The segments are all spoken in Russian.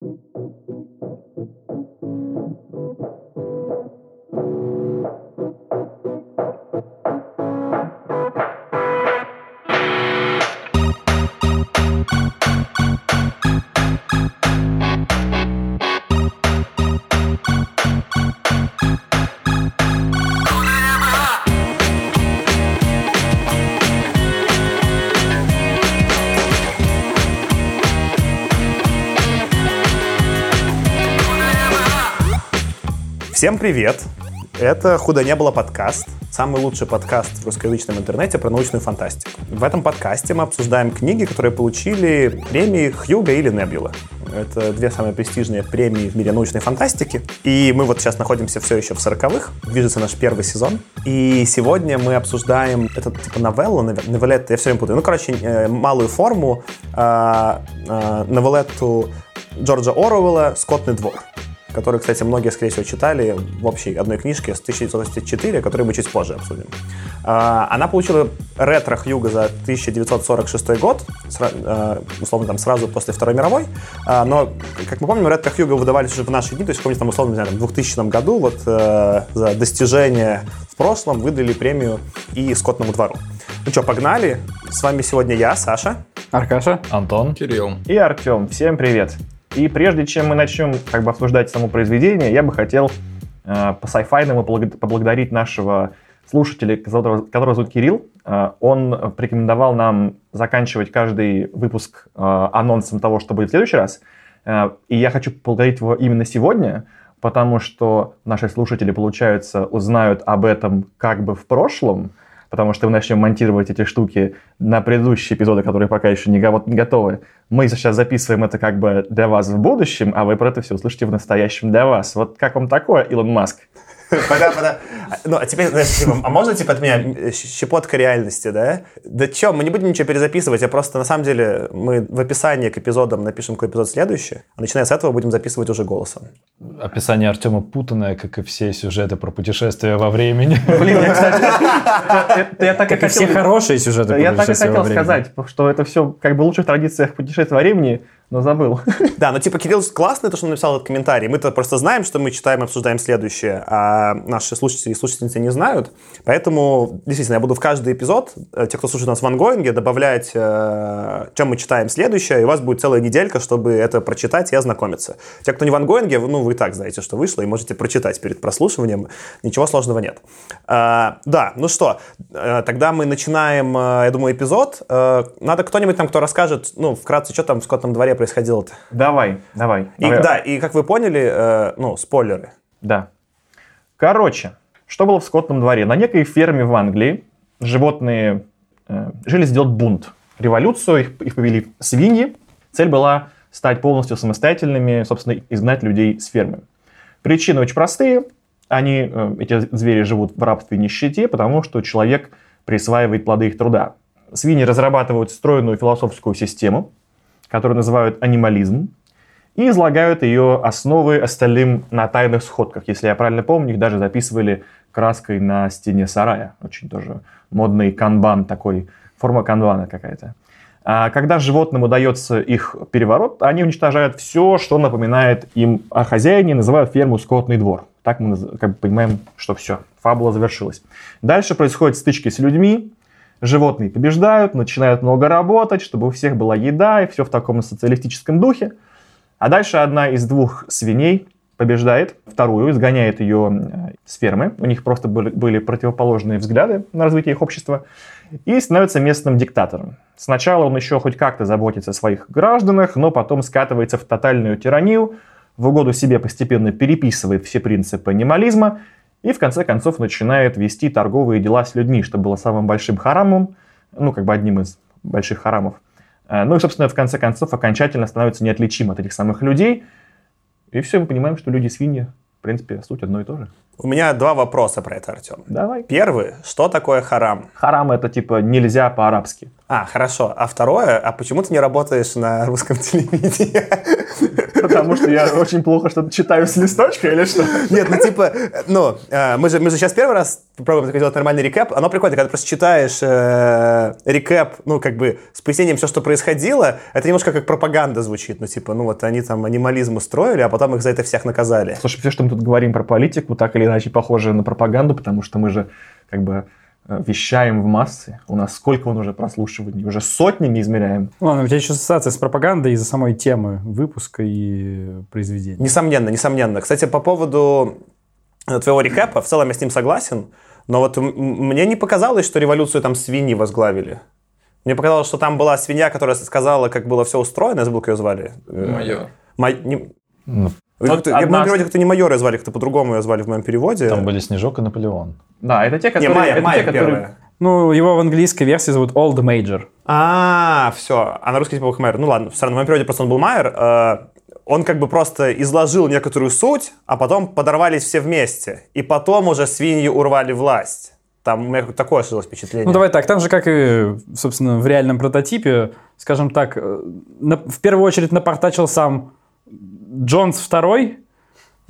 Thank you. Всем привет! Это «Худо не было» подкаст, самый лучший подкаст в русскоязычном интернете про научную фантастику. В этом подкасте мы обсуждаем книги, которые получили премии Хьюга или Небюла. Это две самые престижные премии в мире научной фантастики. И мы вот сейчас находимся все еще в сороковых. Движется наш первый сезон. И сегодня мы обсуждаем этот типа новеллу, новеллет, я все время путаю. Ну, короче, э, малую форму, э, э, новеллетту Джорджа Оруэлла «Скотный двор» который, кстати, многие, скорее всего, читали в общей одной книжке с 1984, которую мы чуть позже обсудим. А, она получила ретро Хьюга за 1946 год, а, условно, там, сразу после Второй мировой, а, но, как мы помним, ретро Хьюга выдавались уже в наши дни, то есть, помните, там, условно, не знаю, в 2000 году вот э, за достижение в прошлом выдали премию и Скотному двору. Ну что, погнали? С вами сегодня я, Саша. Аркаша. Антон. Кирилл. И Артем. Всем привет. И прежде чем мы начнем как бы обсуждать само произведение, я бы хотел э, по сайфайному поблагодарить нашего слушателя, которого, которого зовут Кирилл. Э, он порекомендовал нам заканчивать каждый выпуск э, анонсом того, что будет в следующий раз. Э, и я хочу поблагодарить его именно сегодня, потому что наши слушатели, получается, узнают об этом как бы в прошлом, потому что мы начнем монтировать эти штуки на предыдущие эпизоды, которые пока еще не готовы. Мы сейчас записываем это как бы для вас в будущем, а вы про это все услышите в настоящем для вас. Вот как вам такое, Илон Маск? Пода, пода. Ну, а теперь, знаешь, типа, а можно, типа, от меня щепотка реальности, да? Да чё, мы не будем ничего перезаписывать, а просто, на самом деле, мы в описании к эпизодам напишем какой эпизод следующий, а начиная с этого будем записывать уже голосом. Описание Артема путанное, как и все сюжеты про путешествия во времени. Блин, я, кстати, я так и хотел... все хорошие сюжеты Я так и хотел сказать, что это все как бы в лучших традициях путешествия во времени, но забыл. Да, но типа Кирилл классный, то, что он написал этот комментарий. Мы-то просто знаем, что мы читаем и обсуждаем следующее, а наши слушатели и слушательницы не знают. Поэтому, действительно, я буду в каждый эпизод, э, те, кто слушает нас в ангоинге, добавлять, э, чем мы читаем следующее, и у вас будет целая неделька, чтобы это прочитать и ознакомиться. Те, кто не в ангоинге, ну, вы и так знаете, что вышло, и можете прочитать перед прослушиванием. Ничего сложного нет. А, да, ну что, э, тогда мы начинаем, я думаю, эпизод. Надо кто-нибудь там, кто расскажет, ну, вкратце, что там в скотном дворе происходило-то? Давай, давай. И, давай. Да, и как вы поняли, э, ну, спойлеры. Да. Короче, что было в скотном дворе? На некой ферме в Англии животные э, жили сделать бунт. Революцию, их, их повели свиньи. Цель была стать полностью самостоятельными, собственно, изгнать людей с фермы. Причины очень простые. Они, э, эти звери живут в рабстве и нищете, потому что человек присваивает плоды их труда. Свиньи разрабатывают стройную философскую систему, которую называют анимализм, и излагают ее основы остальным на тайных сходках. Если я правильно помню, их даже записывали краской на стене сарая. Очень тоже модный канбан такой, форма канбана какая-то. А когда животным удается их переворот, они уничтожают все, что напоминает им о хозяине, называют ферму скотный двор. Так мы как бы, понимаем, что все, фабула завершилась. Дальше происходят стычки с людьми, Животные побеждают, начинают много работать, чтобы у всех была еда, и все в таком социалистическом духе. А дальше одна из двух свиней побеждает вторую, изгоняет ее с фермы. У них просто были противоположные взгляды на развитие их общества. И становится местным диктатором. Сначала он еще хоть как-то заботится о своих гражданах, но потом скатывается в тотальную тиранию, в угоду себе постепенно переписывает все принципы анимализма и в конце концов начинает вести торговые дела с людьми, что было самым большим харамом, ну, как бы одним из больших харамов. Э, ну и, собственно, в конце концов окончательно становится неотличим от этих самых людей. И все, мы понимаем, что люди свиньи, в принципе, суть одно и то же. У меня два вопроса про это, Артем. Давай. Первый, что такое харам? Харам это типа нельзя по-арабски. А, хорошо. А второе, а почему ты не работаешь на русском телевидении? Потому что я очень плохо что-то читаю с листочка или что? Нет, ну типа, ну, э, мы же, мы же сейчас первый раз пробуем такой делать нормальный рекэп. Оно прикольно, когда ты просто читаешь э, рекэп, ну, как бы, с пояснением все, что происходило, это немножко как пропаганда звучит. Ну, типа, ну, вот они там анимализм устроили, а потом их за это всех наказали. Слушай, все, что мы тут говорим про политику, так или иначе похоже на пропаганду, потому что мы же, как бы, вещаем в массы. У нас сколько он уже прослушиваний? Уже сотнями измеряем. Ладно, у тебя еще ассоциация с пропагандой из-за самой темы выпуска и произведения. Несомненно, несомненно. Кстати, по поводу э, твоего рекэпа, в целом я с ним согласен, но вот мне не показалось, что революцию там свиньи возглавили. Мне показалось, что там была свинья, которая сказала, как было все устроено, я забыл, как ее звали. Э, Майор. Май- не- Ну, Как-то- одна- Я в моем переводе как-то не майора звали, как-то по-другому ее звали в моем переводе. Там были Снежок и Наполеон. Да, это те, Не, которые... Майя, это Майя те, которые... первая. Ну, его в английской версии зовут Old Major. А, все. А на русский типа Майер. Ну ладно, все равно в моем переводе просто он был Майер. Э, Он как бы просто изложил некоторую суть, а потом подорвались все вместе. И потом уже свиньи урвали власть. Там у меня такое сложилось впечатление. Ну, давай так, там же, как и, собственно, в реальном прототипе, скажем так, э, на- в первую очередь напортачил сам Джонс второй,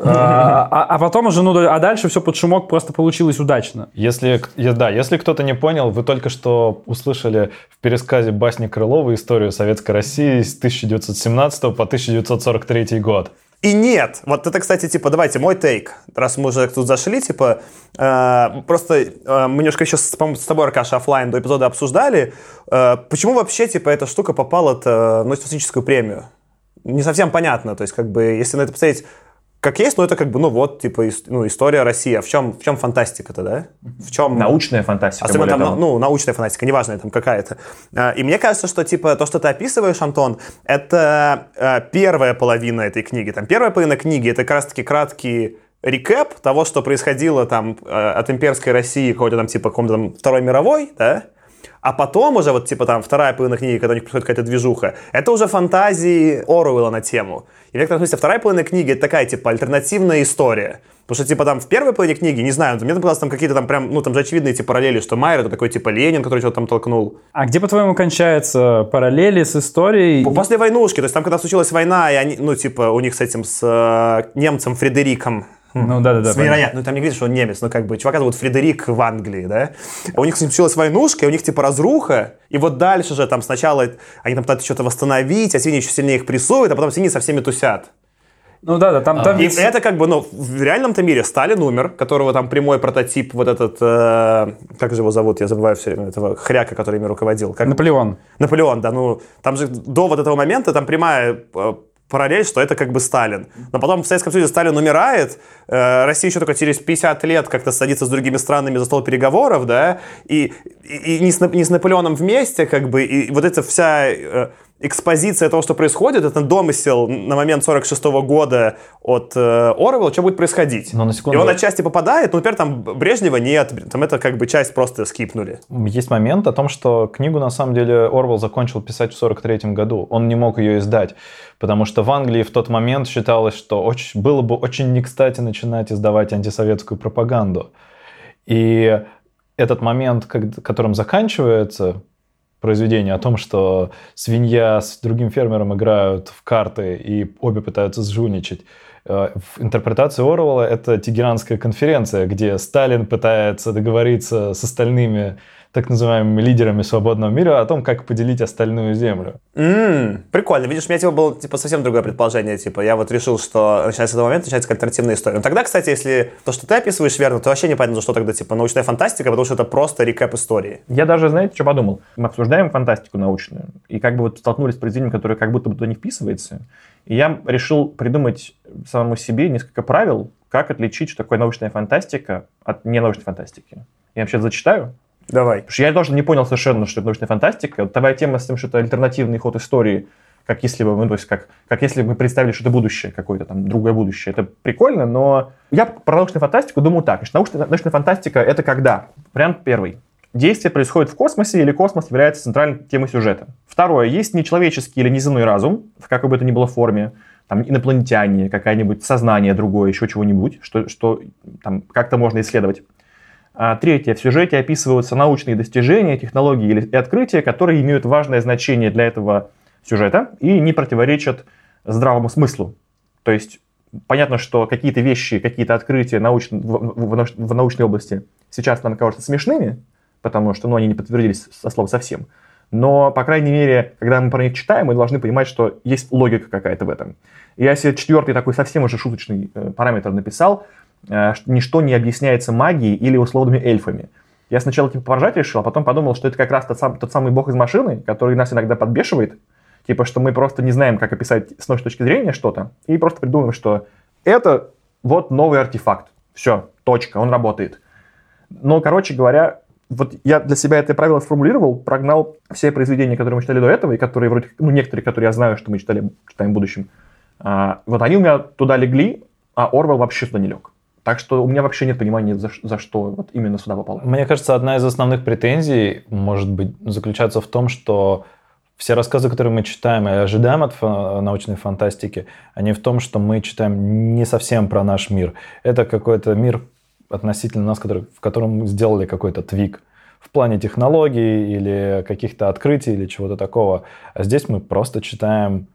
а, а- а потом уже, ну, а дальше все под шумок просто получилось удачно. Если, да, если кто-то не понял, вы только что услышали в пересказе басни Крылова историю Советской России с 1917 по 1943 год. И нет, вот это, кстати, типа, давайте мой take, раз мы уже тут зашли, типа, э, просто э, мы немножко еще, с, с тобой, Аркаша, оффлайн до эпизода обсуждали, э, почему вообще, типа, эта штука попала на Нобелевскую премию. Не совсем понятно, то есть, как бы, если на это посмотреть, как есть, ну, это как бы, ну, вот, типа, ну, история России. А в чем, в чем фантастика-то, да? В чем... Научная фантастика, Особенно там, того. ну, научная фантастика, неважно, там какая-то. А, И мне кажется, что, типа, то, что ты описываешь, Антон, это а, первая половина этой книги. Там первая половина книги — это как раз-таки краткий рекэп того, что происходило там а, от имперской России какой-то там, типа, каком-то там Второй мировой, да? А потом уже вот, типа, там, вторая половина книги, когда у них происходит какая-то движуха, это уже фантазии Оруэлла на тему. И в некотором смысле вторая половина книги — это такая, типа, альтернативная история. Потому что, типа, там, в первой половине книги, не знаю, мне показалось, там какие-то там прям, ну, там же очевидные эти параллели, что Майер — это такой, типа, Ленин, который что-то там толкнул. А где, по-твоему, кончаются параллели с историей? После войнушки, то есть там, когда случилась война, и они, ну, типа, у них с этим, с э, немцем Фредериком, Ну, да-да-да. С вероятно, ну там не говорит, что он немец, но как бы чувака зовут Фредерик в Англии, да? У них с ним случилась войнушка, и у них типа разруха, и вот дальше же там сначала они там пытаются что-то восстановить, а свиньи еще сильнее их прессуют, а потом свиньи со всеми тусят. Ну, да-да, там, там И ведь- это как бы, ну, в реальном-то мире Сталин умер, которого там прямой прототип, вот этот, э, как же его зовут, я забываю все время, этого хряка, который ими руководил. Как... Наполеон. Наполеон, да, ну, там же до вот этого момента там прямая э, параллель, что это как бы Сталин. Но потом в Советском Союзе Сталин умирает, э, Россия еще только через 50 лет как-то садится с другими странами за стол переговоров, да, и, и, и не, с, не с Наполеоном вместе, как бы, и вот эта вся э, экспозиция того, что происходит, это домысел на момент 46 года от э, Орвелла, что будет происходить. Но на секунду- И он отчасти попадает, но, например, там Брежнева нет, там это как бы часть просто скипнули. Есть момент о том, что книгу на самом деле Орвел закончил писать в 43 году. Он не мог ее издать, потому что в Англии в тот момент считалось, что очень, было бы очень не кстати начинать издавать антисоветскую пропаганду. И этот момент, которым заканчивается произведение о том, что свинья с другим фермером играют в карты и обе пытаются сжульничать. Э, В интерпретации Орвелла это Тегеранская конференция, где Сталин пытается договориться с остальными так называемыми лидерами свободного мира о том, как поделить остальную землю. М, прикольно. Видишь, у меня типа было типа совсем другое предположение. Типа я вот решил, что начиная с этого момента начинается альтернативная история. Но тогда, кстати, если то, что ты описываешь верно, то вообще непонятно, за что тогда типа научная фантастика, потому что это просто рекэп истории. Я даже, знаете, что подумал? Мы обсуждаем фантастику научную, и как бы вот столкнулись с произведением, которое как будто бы туда не вписывается. И я решил придумать самому себе несколько правил, как отличить, что такое научная фантастика от ненаучной фантастики. Я вообще зачитаю. Давай. Потому что я тоже не понял совершенно, что это научная фантастика. Вот твоя тема с тем, что это альтернативный ход истории, как если бы, ну, то есть как, как если бы мы представили, что это будущее какое-то, там, другое будущее. Это прикольно, но я про научную фантастику думаю так. Что научная, научная фантастика — это когда? Вариант первый. Действие происходит в космосе, или космос является центральной темой сюжета. Второе. Есть нечеловеческий или неземной разум, в какой бы то ни было форме, там, инопланетяне, какое-нибудь сознание другое, еще чего-нибудь, что, что там как-то можно исследовать. А третье. В сюжете описываются научные достижения, технологии и открытия, которые имеют важное значение для этого сюжета и не противоречат здравому смыслу. То есть понятно, что какие-то вещи, какие-то открытия науч... в, в, в научной области сейчас нам кажутся смешными, потому что ну, они не подтвердились со слов совсем. Но, по крайней мере, когда мы про них читаем, мы должны понимать, что есть логика какая-то в этом. Я себе четвертый такой совсем уже шуточный э, параметр написал. Э, ничто не объясняется магией или условными эльфами. Я сначала типа поржать решил, а потом подумал, что это как раз тот, сам, тот самый бог из машины, который нас иногда подбешивает. Типа, что мы просто не знаем, как описать с нашей точки зрения что-то, и просто придумаем, что это вот новый артефакт. Все, точка, он работает. Но, короче говоря, вот я для себя это правило сформулировал, прогнал все произведения, которые мы читали до этого, и которые вроде, ну, некоторые, которые я знаю, что мы читали, читаем в будущем, а, вот они у меня туда легли, а Орвел вообще сюда не лег. Так что у меня вообще нет понимания, за, за что вот именно сюда попало. Мне кажется, одна из основных претензий, может быть, заключается в том, что все рассказы, которые мы читаем и ожидаем от научной фантастики, они в том, что мы читаем не совсем про наш мир. Это какой-то мир относительно нас, который, в котором сделали какой-то твик в плане технологий или каких-то открытий или чего-то такого. А здесь мы просто читаем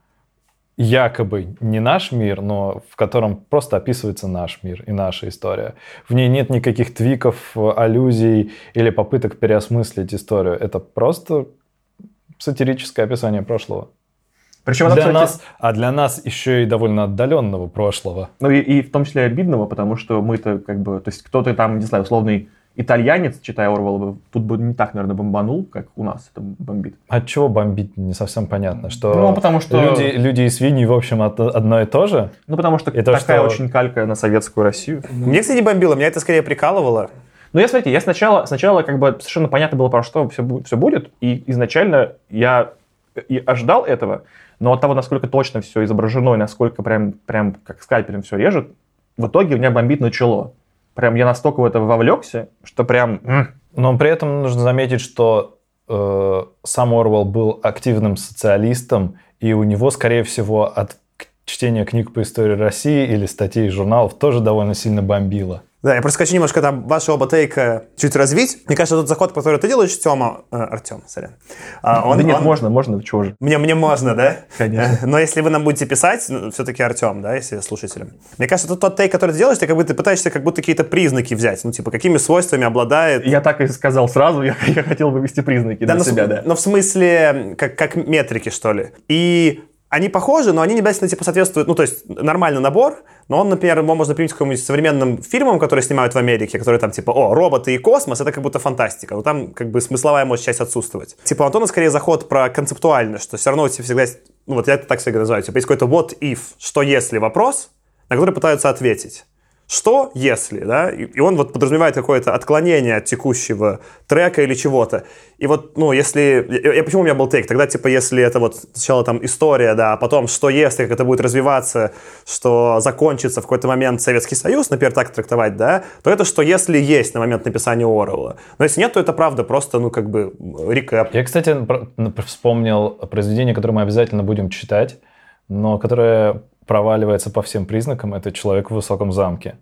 якобы не наш мир, но в котором просто описывается наш мир и наша история. В ней нет никаких твиков, аллюзий или попыток переосмыслить историю. Это просто сатирическое описание прошлого. Причем для кстати, нас, а для нас еще и довольно отдаленного прошлого. Ну и, и в том числе обидного, потому что мы-то как бы, то есть кто-то там, не знаю, условный итальянец, читая Орвелла, тут бы не так, наверное, бомбанул, как у нас это бомбит. От чего бомбить, не совсем понятно. Что ну, потому что... Люди, люди и свиньи, в общем, одно и то же. Ну, потому что и такая что... очень калька на советскую Россию. Мне, кстати, не бомбило, меня это скорее прикалывало. Ну, я, смотрите, я сначала, сначала как бы совершенно понятно было, про что все, все будет, и изначально я и ожидал этого, но от того, насколько точно все изображено и насколько прям, прям как скальпелем все режет, в итоге у меня бомбить начало прям я настолько в это вовлекся, что прям... Но при этом нужно заметить, что э, сам Орвел был активным социалистом, и у него, скорее всего, от чтения книг по истории России или статей журналов тоже довольно сильно бомбило. Да, я просто хочу немножко там вашего оба тейка чуть развить. Мне кажется, тот заход, который ты делаешь, Тёма... Э, Артем, сорян. А, он, да нет, он... можно, можно, чего же. Мне, мне можно, да? Конечно. Но если вы нам будете писать, ну, все-таки Артем, да, если слушателям. Мне кажется, тот, тот тейк, который ты делаешь, ты как ты пытаешься как будто какие-то признаки взять. Ну, типа, какими свойствами обладает... Я так и сказал сразу, я, я хотел вывести признаки да, для себя, в, да. Но в смысле, как, как метрики, что ли. И они похожи, но они не обязательно типа соответствуют, ну, то есть нормальный набор, но он, например, его можно применить к каким-нибудь современным фильмам, которые снимают в Америке, которые там типа, о, роботы и космос, это как будто фантастика, но там как бы смысловая может часть отсутствовать. Типа Антона скорее заход про концептуальность, что все равно у тебя всегда есть, ну вот я это так всегда называю, типа есть какой-то what if, что если вопрос, на который пытаются ответить. Что, если, да, и он вот подразумевает какое-то отклонение от текущего трека или чего-то. И вот, ну, если, я, я, почему у меня был тейк? Тогда, типа, если это вот сначала там история, да, а потом, что если, как это будет развиваться, что закончится в какой-то момент Советский Союз, например, так трактовать, да, то это что если есть на момент написания Орелла. Но если нет, то это правда просто, ну, как бы, рекэп. Я, кстати, вспомнил произведение, которое мы обязательно будем читать, но которое проваливается по всем признакам, это человек в высоком замке.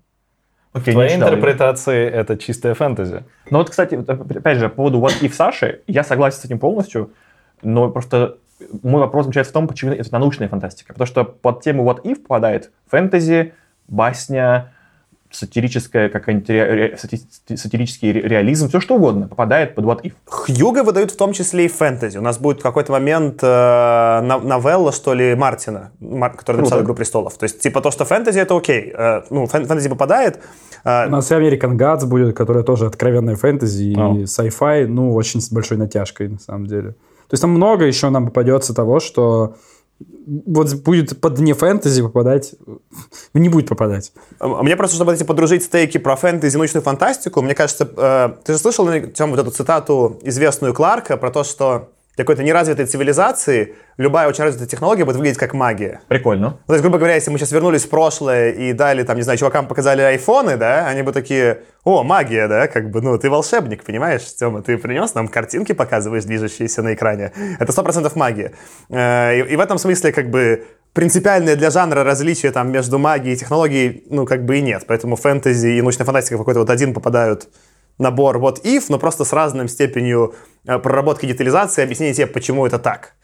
Okay, в твоей интерпретации его. это чистая фэнтези. Ну вот, кстати, опять же, по поводу What If Саши, я согласен с этим полностью, но просто мой вопрос заключается в том, почему это научная фантастика. Потому что под тему What If попадает фэнтези, басня, сатирическая, какая-нибудь ре, сатирический реализм, все что угодно попадает под what if. Хьюга выдают в том числе и фэнтези. У нас будет какой-то момент э, новелла, что ли, Мартина, Мар, который написал «Игру престолов». То есть, типа, то, что фэнтези, это окей. Э, ну, фэн, фэнтези попадает. Э, У нас и American Gods будет, которая тоже откровенная фэнтези oh. и sci-fi, ну, очень с большой натяжкой, на самом деле. То есть там много еще нам попадется того, что вот будет под не фэнтези попадать, не будет попадать. А мне просто, чтобы эти подружить стейки про фэнтези, научную фантастику, мне кажется, э, ты же слышал, Тем, вот эту цитату известную Кларка про то, что какой-то неразвитой цивилизации любая очень развитая технология будет выглядеть как магия. Прикольно. Ну, то есть, грубо говоря, если мы сейчас вернулись в прошлое и дали, там, не знаю, чувакам показали айфоны, да, они бы такие, о, магия, да, как бы, ну, ты волшебник, понимаешь, Тёма, ты принес нам картинки, показываешь, движущиеся на экране. Это сто процентов магия. Э, и, и в этом смысле, как бы, принципиальное для жанра различие там между магией и технологией, ну, как бы и нет. Поэтому фэнтези и научная фантастика в какой-то вот один попадают набор вот if, но просто с разным степенью э, проработки детализации, объяснения тебе, почему это так.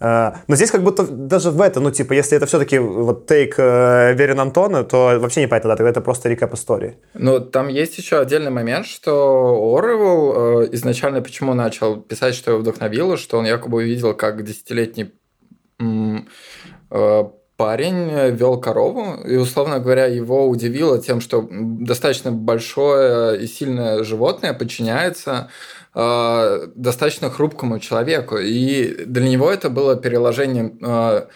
Э, Но здесь как будто даже в это, ну, типа, если это все-таки вот тейк э, Верин Антона, то вообще не понятно, да, тогда это просто рекап истории. Но там есть еще отдельный момент, что Орвел э, изначально почему начал писать, что его вдохновило, что он якобы увидел, как десятилетний э, парень вел корову, и, условно говоря, его удивило тем, что достаточно большое и сильное животное подчиняется э, достаточно хрупкому человеку. И для него это было переложением э,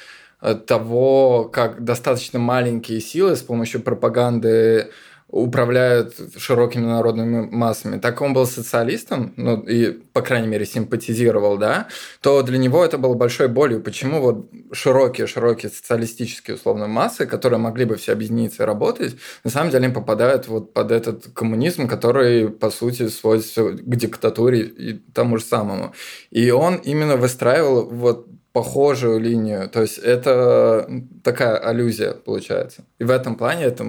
того, как достаточно маленькие силы с помощью пропаганды управляют широкими народными массами, так он был социалистом, ну и, по крайней мере, симпатизировал, да, то для него это было большой болью. Почему вот широкие-широкие социалистические, условно, массы, которые могли бы все объединиться и работать, на самом деле попадают вот под этот коммунизм, который, по сути, сводится к диктатуре и тому же самому. И он именно выстраивал вот похожую линию. То есть это такая аллюзия получается. И в этом плане это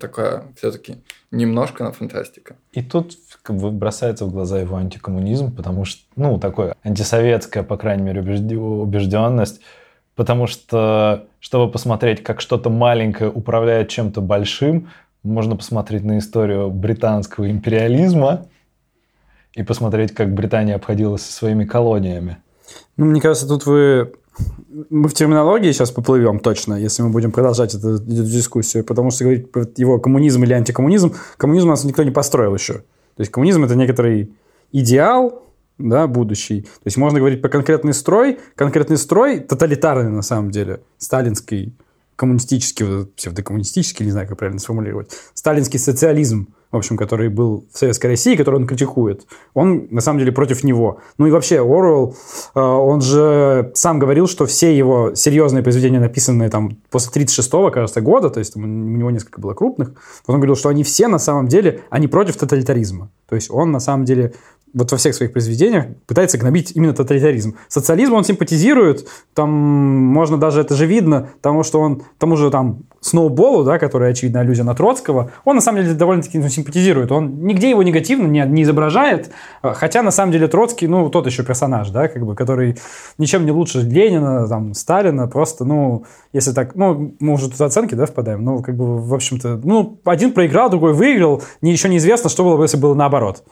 такая все-таки немножко на фантастика. И тут как бы бросается в глаза его антикоммунизм, потому что, ну, такое антисоветская, по крайней мере, убежденность, потому что, чтобы посмотреть, как что-то маленькое управляет чем-то большим, можно посмотреть на историю британского империализма и посмотреть, как Британия обходилась со своими колониями. Ну, мне кажется, тут вы... Мы в терминологии сейчас поплывем точно, если мы будем продолжать эту, эту дискуссию, потому что говорить про его коммунизм или антикоммунизм, коммунизм у нас никто не построил еще. То есть коммунизм – это некоторый идеал, да, будущий. То есть можно говорить про конкретный строй. Конкретный строй тоталитарный на самом деле, сталинский, коммунистический, псевдокоммунистический, не знаю, как правильно сформулировать, сталинский социализм, в общем, который был в Советской России, который он критикует, он на самом деле против него. Ну и вообще Оруэлл, э, он же сам говорил, что все его серьезные произведения, написанные там после 36-го, кажется, года, то есть там, у него несколько было крупных, он говорил, что они все на самом деле, они против тоталитаризма. То есть он на самом деле вот во всех своих произведениях пытается гнобить именно тоталитаризм. Социализм он симпатизирует, там можно даже это же видно, потому что он тому же там Сноуболу, да, который, очевидно, аллюзия на Троцкого, он на самом деле довольно-таки ну, симпатизирует. Он нигде его негативно не, не изображает, хотя на самом деле Троцкий, ну, тот еще персонаж, да, как бы, который ничем не лучше Ленина, там, Сталина, просто, ну, если так, ну, мы уже тут оценки, да, впадаем, ну, как бы, в общем-то, ну, один проиграл, другой выиграл, не, еще неизвестно, что было бы, если было наоборот.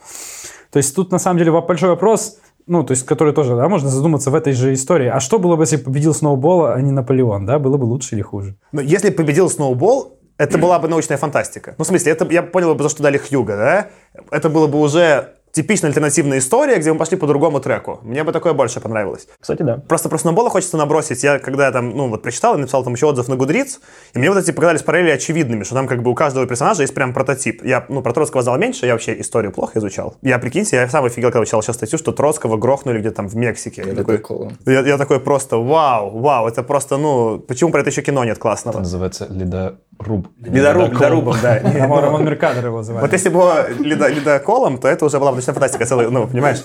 То есть тут на самом деле большой вопрос, ну, то есть, который тоже, да, можно задуматься в этой же истории. А что было бы, если победил Сноубол, а не Наполеон, да? Было бы лучше или хуже? Ну, если победил Сноубол, это была бы научная фантастика. Ну, в смысле, это я понял бы, за что дали Хьюга, да? Это было бы уже типичная альтернативная история, где мы пошли по другому треку. Мне бы такое больше понравилось. Кстати, да. Просто про Сноубола хочется набросить. Я когда там, ну, вот прочитал и написал там еще отзыв на Гудриц, и мне вот эти показались параллели очевидными, что там как бы у каждого персонажа есть прям прототип. Я, ну, про Троцкого знал меньше, я вообще историю плохо изучал. Я, прикиньте, я сам офигел, когда читал сейчас статью, что Троцкого грохнули где-то там в Мексике. Я такой, я, я такой просто, вау, вау, это просто, ну, почему про это еще кино нет классного? Это называется ледоруб. Ледоруб, ледорубом, да. Роман Меркадор его называют. Вот если бы было ледоколом, то это уже была бы научная фантастика целая, ну, понимаешь,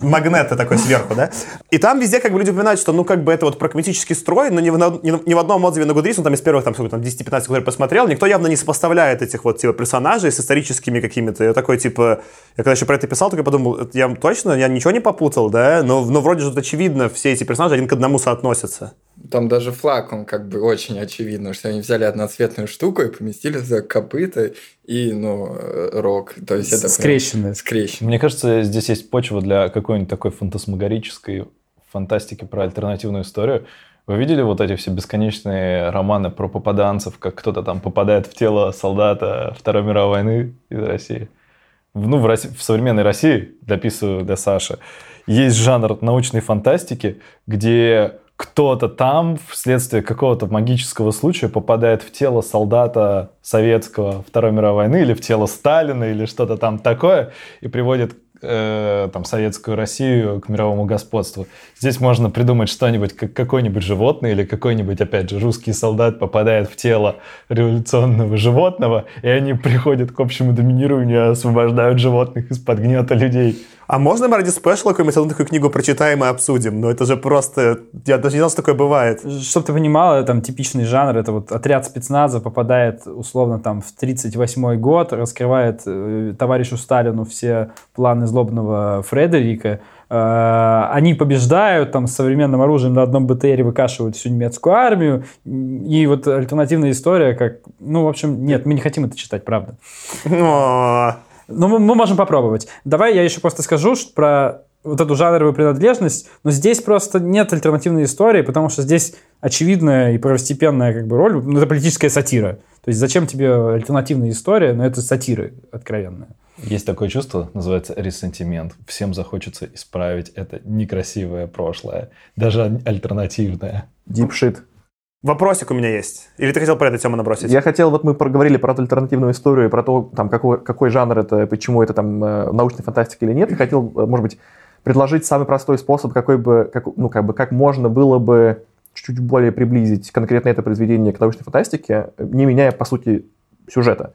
магнеты такой сверху, да? И там везде как бы люди упоминают, что, ну, как бы это вот прагматический строй, но ни в, ни, ни в одном отзыве на Гудрис, он там из первых, там, сколько там, 10-15, который посмотрел, никто явно не сопоставляет этих вот, типа, персонажей с историческими какими-то. Я такой, типа, я когда еще про это писал, только подумал, я точно, я ничего не попутал, да? Но, но вроде же тут очевидно, все эти персонажи один к одному соотносятся. Там даже флаг, он как бы очень очевидно, что они взяли одноцветную штуку и поместили за копыта и, ну, рог. То есть это скрещенное. скрещенное. Мне кажется, здесь есть почва для какой-нибудь такой фантасмагорической фантастики про альтернативную историю. Вы видели вот эти все бесконечные романы про попаданцев, как кто-то там попадает в тело солдата Второй мировой войны из России? Ну, в, России, в современной России, дописываю для Саши, есть жанр научной фантастики, где кто-то там вследствие какого-то магического случая попадает в тело солдата советского Второй мировой войны или в тело Сталина или что-то там такое и приводит э, там советскую Россию к мировому господству. Здесь можно придумать что-нибудь, как какое-нибудь животное или какой-нибудь, опять же, русский солдат попадает в тело революционного животного, и они приходят к общему доминированию и освобождают животных из-под гнета людей. А можно мы ради спешла какую-нибудь такую книгу прочитаем и обсудим? Ну, это же просто... Я даже не знал, что такое бывает. Чтобы ты понимал, там типичный жанр, это вот отряд спецназа попадает, условно, там в 38 год, раскрывает э, товарищу Сталину все планы злобного Фредерика, э, они побеждают там с современным оружием на одном БТРе выкашивают всю немецкую армию. И вот альтернативная история, как... Ну, в общем, нет, мы не хотим это читать, правда. О, Ну, мы, мы можем попробовать. Давай я еще просто скажу что про вот эту жанровую принадлежность, но здесь просто нет альтернативной истории, потому что здесь очевидная и первостепенная как бы роль, ну, это политическая сатира. То есть зачем тебе альтернативная история, но это сатиры откровенная. Есть такое чувство, называется ресентимент. Всем захочется исправить это некрасивое прошлое, даже альтернативное. Дипшит. Вопросик у меня есть. Или ты хотел про эту тему набросить? Я хотел, вот мы проговорили про альтернативную историю, про то, там, какой, какой жанр это, почему это там э, научная фантастика или нет. Я хотел, э, может быть, предложить самый простой способ, какой бы, как, ну, как бы, как можно было бы чуть-чуть более приблизить конкретно это произведение к научной фантастике, не меняя, по сути, сюжета.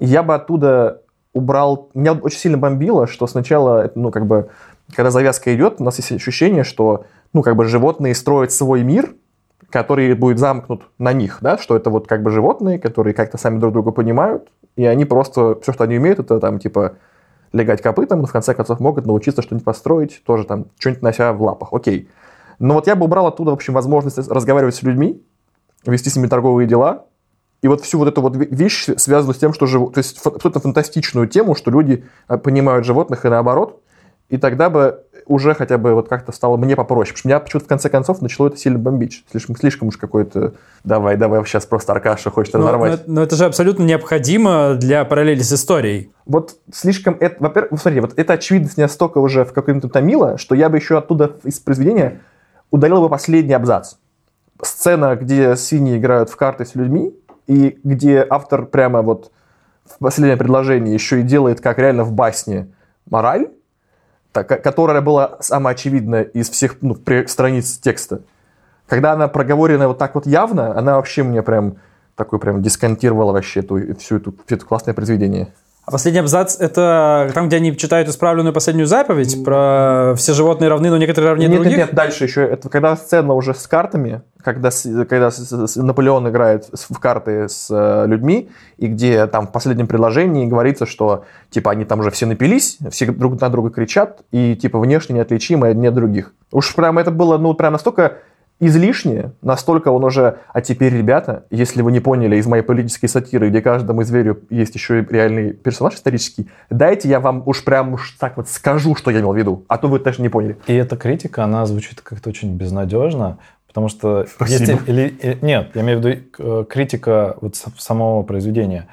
Я бы оттуда убрал... Меня очень сильно бомбило, что сначала, это, ну, как бы, когда завязка идет, у нас есть ощущение, что, ну, как бы, животные строят свой мир, который будет замкнут на них, да, что это вот как бы животные, которые как-то сами друг друга понимают, и они просто, все, что они умеют, это там, типа, легать копытом, но в конце концов могут научиться что-нибудь построить, тоже там, что-нибудь нося в лапах, окей. Но вот я бы убрал оттуда, в общем, возможность разговаривать с людьми, вести с ними торговые дела, и вот всю вот эту вот ве- вещь, связанную с тем, что живут, то есть абсолютно фантастичную тему, что люди а, понимают животных и наоборот, и тогда бы уже хотя бы вот как-то стало мне попроще. Потому что меня почему-то в конце концов начало это сильно бомбить. Слишком, слишком уж какой-то давай, давай, сейчас просто Аркаша хочет Но, но разорвать. это- но это же абсолютно необходимо для параллели с историей. Вот слишком... Это, во-первых, смотрите, вот эта очевидность меня столько уже в каком-то томила, что я бы еще оттуда из произведения удалил бы последний абзац. Сцена, где свиньи играют в карты с людьми, и где автор прямо вот в последнее предложение еще и делает, как реально в басне, мораль, которая была самая очевидная из всех ну, страниц текста. Когда она проговорена вот так вот явно, она вообще мне прям такой прям дисконтировала вообще эту, всю эту, все это классное произведение. А последний абзац — это там, где они читают исправленную последнюю заповедь про все животные равны, но некоторые равнее нет, других. нет, нет, дальше еще. Это когда сцена уже с картами, когда, когда Наполеон играет в карты с э, людьми, и где там в последнем предложении говорится, что типа они там уже все напились, все друг на друга кричат, и типа внешне неотличимы одни от других. Уж прям это было, ну, прям настолько излишнее, настолько он уже... А теперь, ребята, если вы не поняли из моей политической сатиры, где каждому зверю есть еще и реальный персонаж исторический, дайте я вам уж прям уж так вот скажу, что я имел в виду, а то вы даже не поняли. И эта критика, она звучит как-то очень безнадежно, потому что... Спасибо. есть или- нет, я имею в виду э, критика вот самого произведения.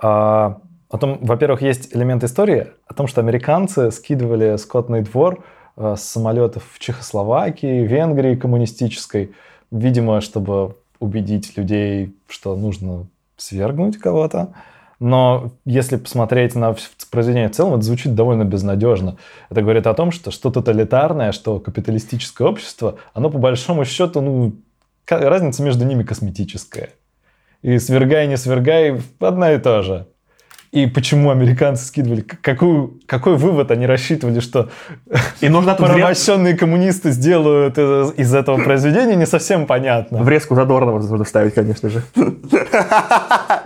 А, о том, во-первых, есть элемент истории о том, что американцы скидывали скотный двор с самолетов в Чехословакии, Венгрии коммунистической, видимо, чтобы убедить людей, что нужно свергнуть кого-то. Но если посмотреть на произведение в целом, это звучит довольно безнадежно. Это говорит о том, что что тоталитарное, что капиталистическое общество, оно по большому счету, ну, разница между ними косметическая. И свергай, не свергай, одна и та же. И почему американцы скидывали? Какую, какой вывод они рассчитывали, что И нужно порабощенные коммунисты сделают из из этого произведения, не совсем понятно. врезку Задорнова нужно вставить, конечно же.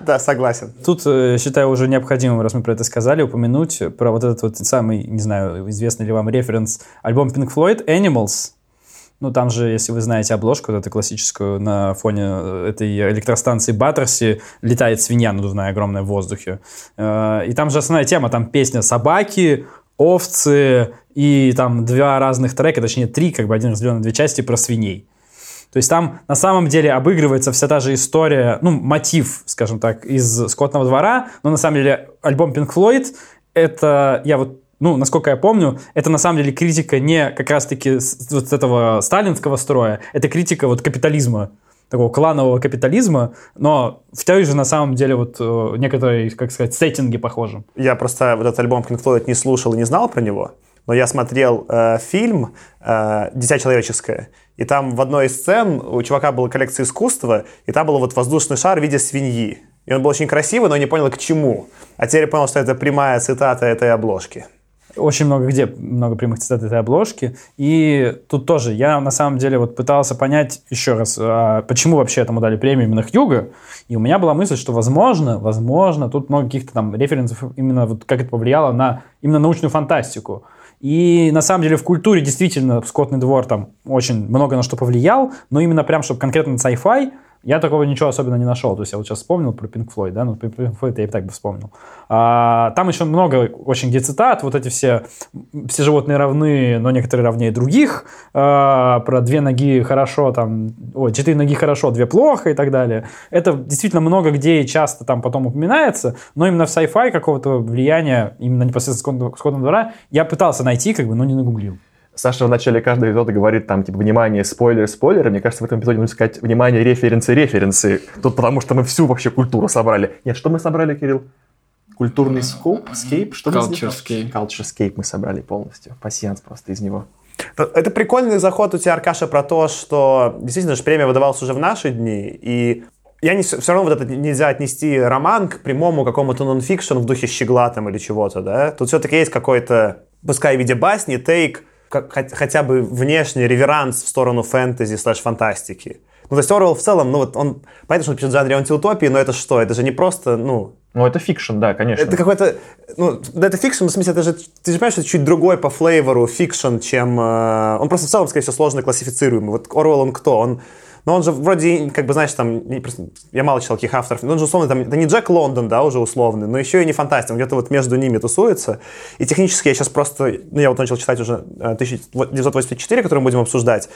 Да, согласен. Тут, э, считаю, уже необходимым, раз мы про это сказали, упомянуть про вот этот вот самый, не знаю, известный ли вам референс, альбом Pink Floyd «Animals». Ну, там же, если вы знаете обложку, вот эту классическую, на фоне э, этой электростанции Баттерси летает свинья надувная огромная в воздухе. Э, И там же основная тема, там песня «Собаки», овцы и там два разных трека, точнее три, как бы один разделен на две части про свиней. То есть там на самом деле обыгрывается вся та же история, ну, мотив, скажем так, из «Скотного двора», но на самом деле альбом Pink Floyd — это, я вот, ну, насколько я помню, это на самом деле критика не как раз-таки вот этого сталинского строя, это критика вот капитализма, такого кланового капитализма, но в той же на самом деле вот э, некоторые, как сказать, сеттинги похожи. Я просто вот этот альбом Pink Floyd не слушал и не знал про него, но я смотрел э, фильм э, «Дитя человеческое», и там в одной из сцен у чувака была коллекция искусства, и там был вот воздушный шар в виде свиньи. И он был очень красивый, но не понял, к чему. А теперь понял, что это прямая цитата этой обложки. Очень много где, много прямых цитат этой обложки. И тут тоже я на самом деле вот пытался понять еще раз, а почему вообще этому дали премию именно Хьюго. И у меня была мысль, что возможно, возможно, тут много каких-то там референсов именно вот как это повлияло на именно научную фантастику. И на самом деле в культуре действительно «Скотный двор» там очень много на что повлиял, но именно прям, чтобы конкретно sci-fi, я такого ничего особенно не нашел. То есть я вот сейчас вспомнил про Pink Floyd, да, ну про Pink Floyd я и так бы вспомнил. А, там еще много очень где цитат, вот эти все, все животные равны, но некоторые равнее других, а, про две ноги хорошо, там, ой, четыре ноги хорошо, две плохо и так далее. Это действительно много где и часто там потом упоминается, но именно в sci-fi какого-то влияния, именно непосредственно Скотного двора, я пытался найти, как бы, но не нагуглил. Саша в начале каждого эпизода говорит там, типа, внимание, спойлер, спойлер. Мне кажется, в этом эпизоде нужно сказать, внимание, референсы, референсы. Тут потому что мы всю вообще культуру собрали. Нет, что мы собрали, Кирилл? Культурный scope, scape? Что мы Culturescape. Culturescape мы собрали полностью. Пасьянс просто из него. Это- Это прикольный заход у тебя, Аркаша, про то, что действительно же премия выдавалась уже в наши дни, и я не, все равно вот это нельзя отнести роман к прямому какому-то нонфикшн в духе щегла там или чего-то, да? Тут все-таки есть какой-то, пускай в виде басни, take, как- хотя бы внешний реверанс в сторону фэнтези слэш фантастики. Ну, то есть Орвелл в целом, ну вот он, понятно, что он пишет в жанре антиутопии, но это что? Это же не просто, ну, Ну, это fiction, да, конечно. это какой-то, ну, да, это fiction, в смысле, это же, ты же понимаешь, что это чуть другой по flavor у fiction, чем, э, он просто в целом, скорее всего, сложно классифицируемый. Вот Орвелл, он кто? Он, но он же вроде, как бы, знаешь, там, я мало читал каких авторов, но он же условно, там, это не Джек Лондон, да, уже условный, но еще и не фантастик, он где-то вот между ними тусуется. И технически я сейчас просто, ну, я вот начал читать уже э, 1984, который мы будем обсуждать,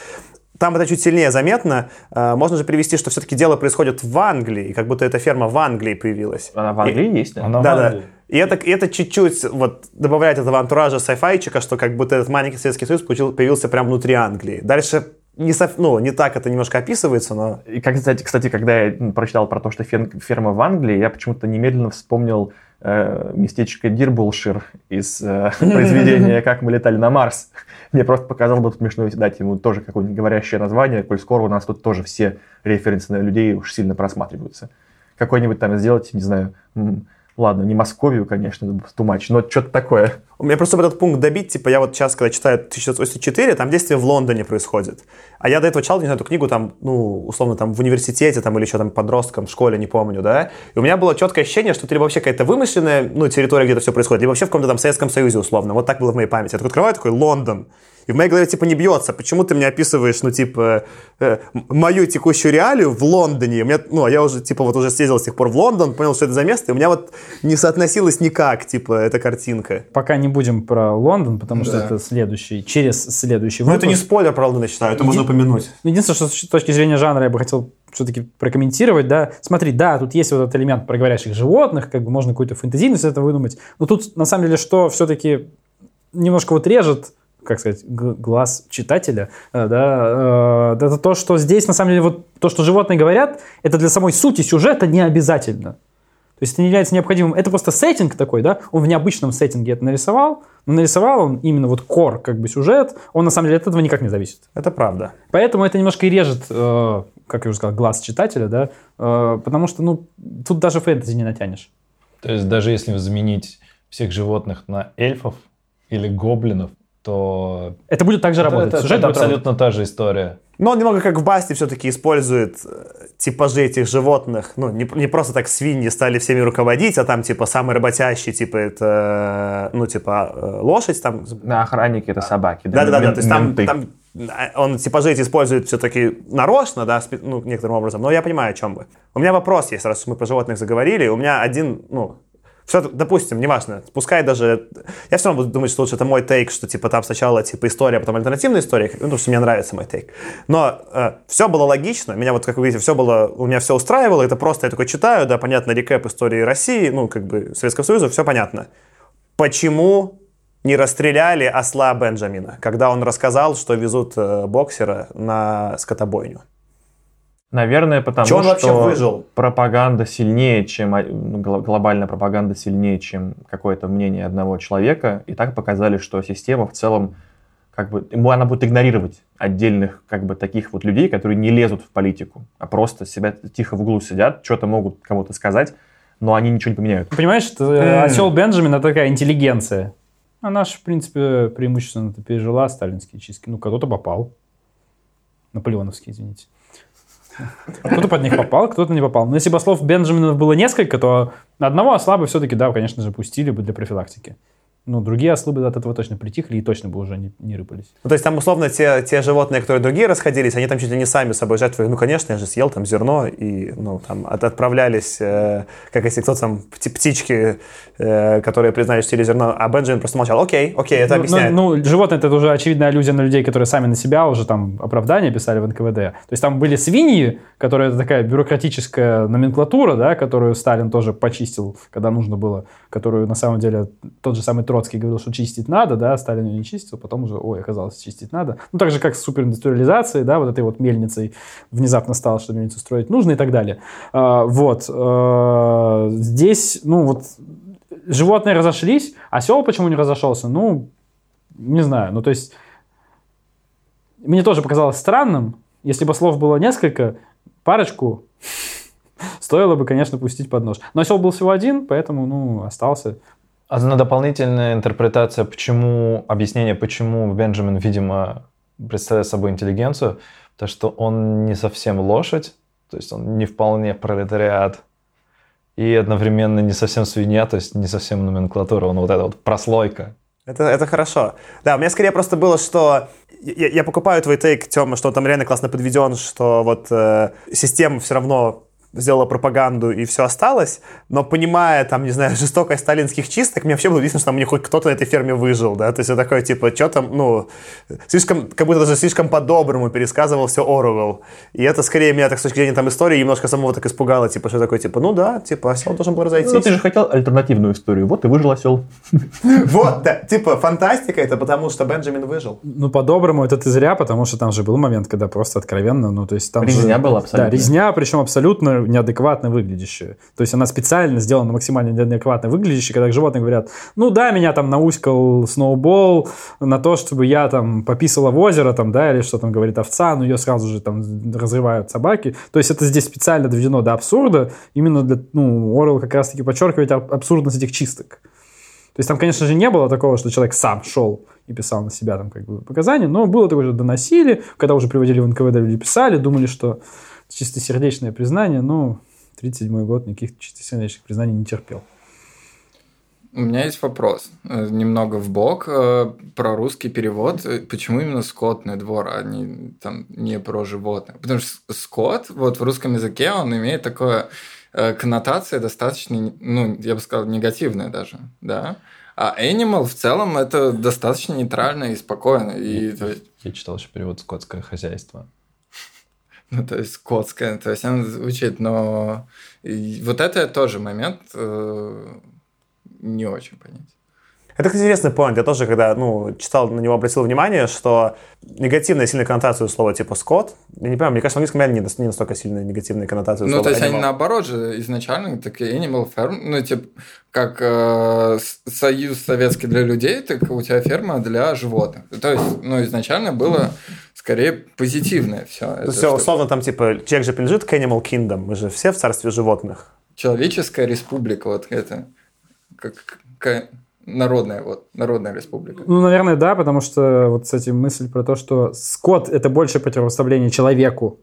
там это чуть сильнее заметно. Э, Можно же привести, что все-таки дело происходит в Англии, и как будто эта ферма в Англии появилась. Она в Англии есть, да? Она в Да, да. Англии. И это, и это чуть-чуть вот добавляет этого антуража сайфайчика, что как будто этот маленький Советский Союз получил- появился прямо внутри Англии. Дальше не, ну, не так это немножко описывается, но... И, как, кстати, кстати, когда я м, прочитал про то, что фен- ферма в Англии, я почему-то немедленно вспомнил э, местечко Дирбулшир из э, произведения «Как мы летали на Марс». Мне просто показалось бы смешно дать ему тоже какое-нибудь говорящее название, коль скоро у нас тут тоже все референсы на людей уж сильно просматриваются. Какой-нибудь там сделать, не знаю, ладно, не Московию, конечно, much, но что-то такое. У меня просто этот пункт добить, типа, я вот сейчас, когда читаю 1984, там действие в Лондоне происходит. А я до этого читал, не знаю, эту книгу там, ну, условно, там в университете, там, или еще там подростком в школе, не помню, да. И у меня было четкое ощущение, что это либо вообще какая-то вымышленная, ну, территория, где это все происходит, либо вообще в каком-то там Советском Союзе, условно. Вот так было в моей памяти. Я такой открываю, такой, Лондон. И в моей голове, типа, не бьется. Почему ты мне описываешь, ну, типа, э, мою текущую реалию в Лондоне? У меня, ну, а я уже, типа, вот уже съездил с тех пор в Лондон, понял, что это за место, и у меня вот не соотносилось никак, типа, эта картинка. Пока не будем про Лондон, потому что Да. это следующий, через следующий Ну, выпуск. это не спойлер про Лондон, я считаю, это Иди- можно упомянуть. Ну, Единственное, что с точки зрения жанра я бы хотел все-таки прокомментировать, да. Смотри, да, тут есть вот этот элемент про говорящих животных, как бы можно какую-то фэнтезийность этого выдумать. Но тут, на самом деле, что все-таки немножко вот режет, как сказать, глаз читателя, э, да, э, это то, что здесь, на самом деле, вот то, что животные говорят, это для самой сути сюжета не обязательно. То есть это не является необходимым. Это просто сеттинг такой, да? Он в необычном сеттинге это нарисовал, но нарисовал он именно вот кор, как бы сюжет, он на самом деле от этого никак не зависит. Это правда. Поэтому это немножко и режет, э, как я уже сказал, глаз читателя, да, э, потому что, ну, тут даже фэнтези не натянешь. То есть даже если заменить всех животных на эльфов или гоблинов, то Это будет также работать. это, Сюжет это абсолютно та же история. Но он немного как в Басте все-таки использует э, типажи этих животных. Ну, не, не просто так свиньи стали всеми руководить, а там, типа, самый работящий, типа, это, ну, типа, э, лошадь там. На охранники это собаки. Да-да-да, мен- то есть там, там э, он типажи эти использует все-таки нарочно, да, ну, некоторым образом, но я понимаю, о чем вы. У меня вопрос есть, раз мы про животных заговорили, у меня один, ну, все, допустим, неважно, пускай даже... Я все равно буду думать, что лучше это мой тейк, что типа там сначала типа история, а потом альтернативная история, ну, потому что мне нравится мой тейк. Но все было логично, меня вот, как вы видите, все было, у меня все устраивало, это просто я такой читаю, да, понятно, рекэп истории России, ну, как бы Советского Союза, все понятно. Почему не расстреляли осла Бенджамина, когда он рассказал, что везут э, боксера на скотобойню? Наверное, потому Чё он что вообще выжил? пропаганда сильнее, чем ну, гло- глобальная пропаганда сильнее, чем какое-то мнение одного человека. И так показали, что система в целом как бы ему она будет игнорировать отдельных как бы таких вот людей, которые не лезут в политику, а просто себя тихо в углу сидят, что-то могут кому-то сказать, но они ничего не поменяют. Понимаешь, это, э, осел Бенджамин это такая интеллигенция. Она же, в принципе, преимущественно пережила сталинские чистки. Ну, кто-то попал. Наполеоновские, извините. Кто-то под них попал, кто-то не попал. Но если бы ослов Бенджаминов было несколько, то одного осла бы все-таки, да, конечно же, пустили бы для профилактики. Ну, другие ослы бы от этого точно притихли и точно бы уже не, не рыпались. Ну, то есть там, условно, те, те животные, которые другие расходились, они там чуть ли не сами собой жертвовали. Ну, конечно, я же съел там зерно, и, ну, там от, отправлялись, э, как если кто-то там, пти- птички, э, которые признали, что съели зерно, а Бенджамин просто молчал. Окей, окей, это Ну, объясняет. Ну, ну, животное это уже очевидная аллюзия на людей, которые сами на себя уже там оправдания писали в НКВД. То есть там были свиньи, которые это такая бюрократическая номенклатура, да, которую Сталин тоже почистил, когда нужно было, которую на самом деле тот же самый Троцкий говорил, что чистить надо, да, Сталин ее не чистил, потом уже, ой, оказалось, чистить надо. Ну, так же, как с супериндустриализацией, да, вот этой вот мельницей внезапно стало, что мельницу строить нужно и так далее. А, вот. А, здесь, ну, вот животные разошлись, осел почему не разошелся? Ну, не знаю, ну то есть мне тоже показалось странным, если бы слов было несколько, парочку стоило бы, конечно, пустить под нож. Но осел был всего один, поэтому, ну, остался. А на дополнительная интерпретация, почему, объяснение, почему Бенджамин, видимо, представляет собой интеллигенцию, то что он не совсем лошадь, то есть он не вполне пролетариат, и одновременно не совсем свинья, то есть не совсем номенклатура, он вот эта вот прослойка. Это, это хорошо. Да, у меня скорее просто было, что я, я покупаю твой тейк, Тёма, что там реально классно подведен, что вот э, система все равно сделала пропаганду и все осталось, но понимая, там, не знаю, жестокость сталинских чисток, мне вообще было видно, что там у них хоть кто-то на этой ферме выжил, да, то есть я такой, типа, что там, ну, слишком, как будто даже слишком по-доброму пересказывал все Оруэлл, и это скорее меня, так, с точки зрения там истории, немножко самого так испугало, типа, что такое, типа, ну да, типа, осел должен был разойтись. Ну, ты же хотел альтернативную историю. Вот и выжил осел. Вот, да, типа, фантастика это потому, что Бенджамин выжил. Ну, по-доброму это ты зря, потому что там же был момент, когда просто откровенно, ну, то есть там Резня была абсолютно. Да, резня, причем абсолютно неадекватно выглядящая. То есть она специально сделана максимально неадекватно выглядящей, когда животные говорят, ну да, меня там науськал сноубол на то, чтобы я там пописала в озеро, там, да, или что там говорит овца, но ее сразу же там разрывают собаки. То есть это здесь специально доведено до абсурда, именно для, ну, Орел как раз-таки подчеркивает аб- абсурдность этих чисток. То есть там, конечно же, не было такого, что человек сам шел и писал на себя там как бы показания, но было такое, что доносили, когда уже приводили в НКВД, люди писали, думали, что чистосердечное признание, ну, 37 год никаких чистосердечных признаний не терпел. У меня есть вопрос, э, немного в бок э, про русский перевод. Э, Почему именно скотный двор, а не, там, не про животных? Потому что скот, вот в русском языке, он имеет такое коннотация достаточно, ну, я бы сказал, негативная даже, да? А animal в целом это достаточно нейтрально и спокойно. И, есть, Я читал еще перевод «Скотское хозяйство». Ну, то есть скотское, то есть оно звучит, но и вот это тоже момент э, не очень понять. Это кстати, интересный поинт. Я тоже, когда ну, читал, на него обратил внимание, что негативная сильная коннотация у слова типа «скот», я не понимаю, мне кажется, в английском реально не, настолько сильная негативная коннотация Ну, то есть они animal. наоборот же изначально такие animal farm, ну, типа, как э, союз советский для людей, так у тебя ферма для животных. То есть, ну, изначально было скорее позитивное все. То есть, всё, условно, там, типа, человек же принадлежит к Animal Kingdom, мы же все в царстве животных. Человеческая республика, вот это, как, как народная, вот, народная республика. Ну, наверное, да, потому что вот, кстати, мысль про то, что скот – это больше противопоставление человеку,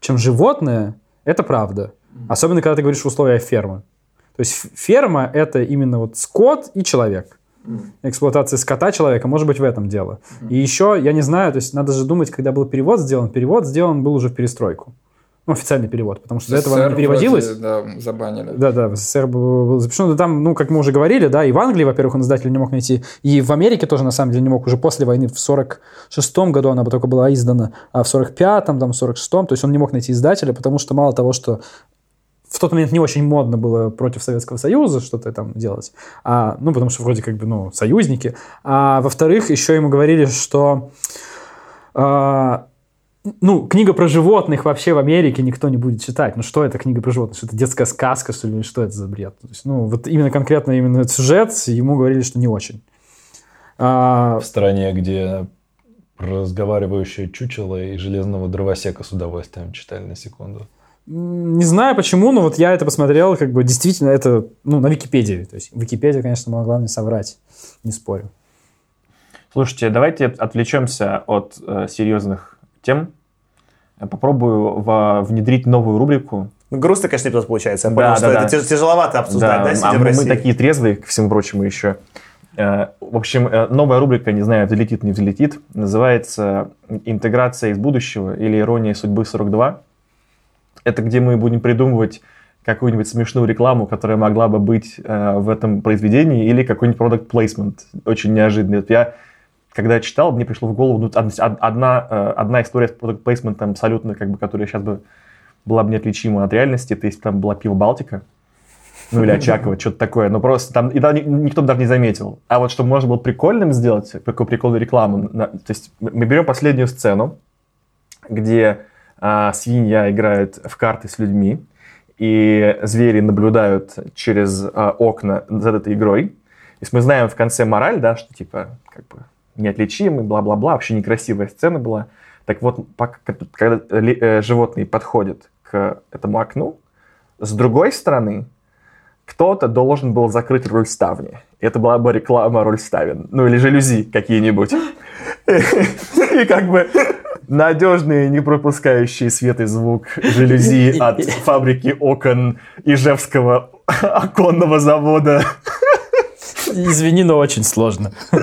чем животное, это правда. Особенно, когда ты говоришь в условиях фермы. То есть ферма – это именно вот скот и человек. Эксплуатация скота человека может быть в этом дело. И еще, я не знаю, то есть надо же думать, когда был перевод сделан. Перевод сделан был уже в перестройку. Ну, официальный перевод, потому что до этого не переводилось. вроде, да, забанили. Да, да, в СССР было запрещено. Да там, ну, как мы уже говорили, да, и в Англии, во-первых, он издателя не мог найти, и в Америке тоже, на самом деле, не мог. Уже после войны, в 46-м году она бы только была издана, а в 45-м, там, в 46-м, то есть он не мог найти издателя, потому что мало того, что в тот момент не очень модно было против Советского Союза что-то там делать, а, ну, потому что вроде как бы, ну, союзники, а во-вторых, еще ему говорили, что а, ну, книга про животных вообще в Америке никто не будет читать. Ну, что это книга про животных? Что это детская сказка, что ли? Что это за бред? То есть, ну, вот именно конкретно именно этот сюжет ему говорили, что не очень. А, В стране, где разговаривающее чучело и железного дровосека с удовольствием читали на секунду. Не знаю почему, но вот я это посмотрел, как бы действительно это, ну, на Википедии. То есть Википедия, конечно, могла мне соврать, не спорю. Слушайте, давайте отвлечемся от э, серьезных тем. Я попробую во- внедрить новую рубрику. Ну, грустно, конечно, эпизод получается. Я Да, понял, да, что да. это тяж- тяжеловато обсуждать, да, а сидя в мы, России. мы такие трезвые, ко всему прочему, еще. Э, В общем, э, новая рубрика, не знаю, взлетит, не взлетит, называется «Интеграция из будущего» или «Ирония судьбы 42». Это где мы будем придумывать какую-нибудь смешную рекламу, которая могла бы быть э, в этом произведении, или какой-нибудь product placement, очень неожиданный. Вот я, когда читал, мне пришло в голову ну, од- од- одна, э, одна история с product placement абсолютно, как бы, которая сейчас бы была бы неотличима от реальности, это если там была пиво Балтика, ну или Очакова, что-то такое, но просто там, и ни- никто даже не заметил. А вот чтобы можно было прикольным сделать, такую прикольную рекламу, на- то есть мы берем последнюю сцену, где а, свинья играет в карты с людьми, и звери наблюдают через а, окна за этой игрой. То есть мы знаем в конце мораль, да, что типа как бы неотличимый, бла-бла-бла, вообще некрасивая сцена была. Так вот, пока- когда ли- э, животные подходят к этому окну, с другой стороны, кто-то должен был закрыть рольставни. И это была бы реклама рольставин. Ну или жалюзи какие-нибудь. И как бы надежные, не пропускающие свет и звук жалюзи от фабрики окон Ижевского оконного завода. Извини, но очень сложно. Я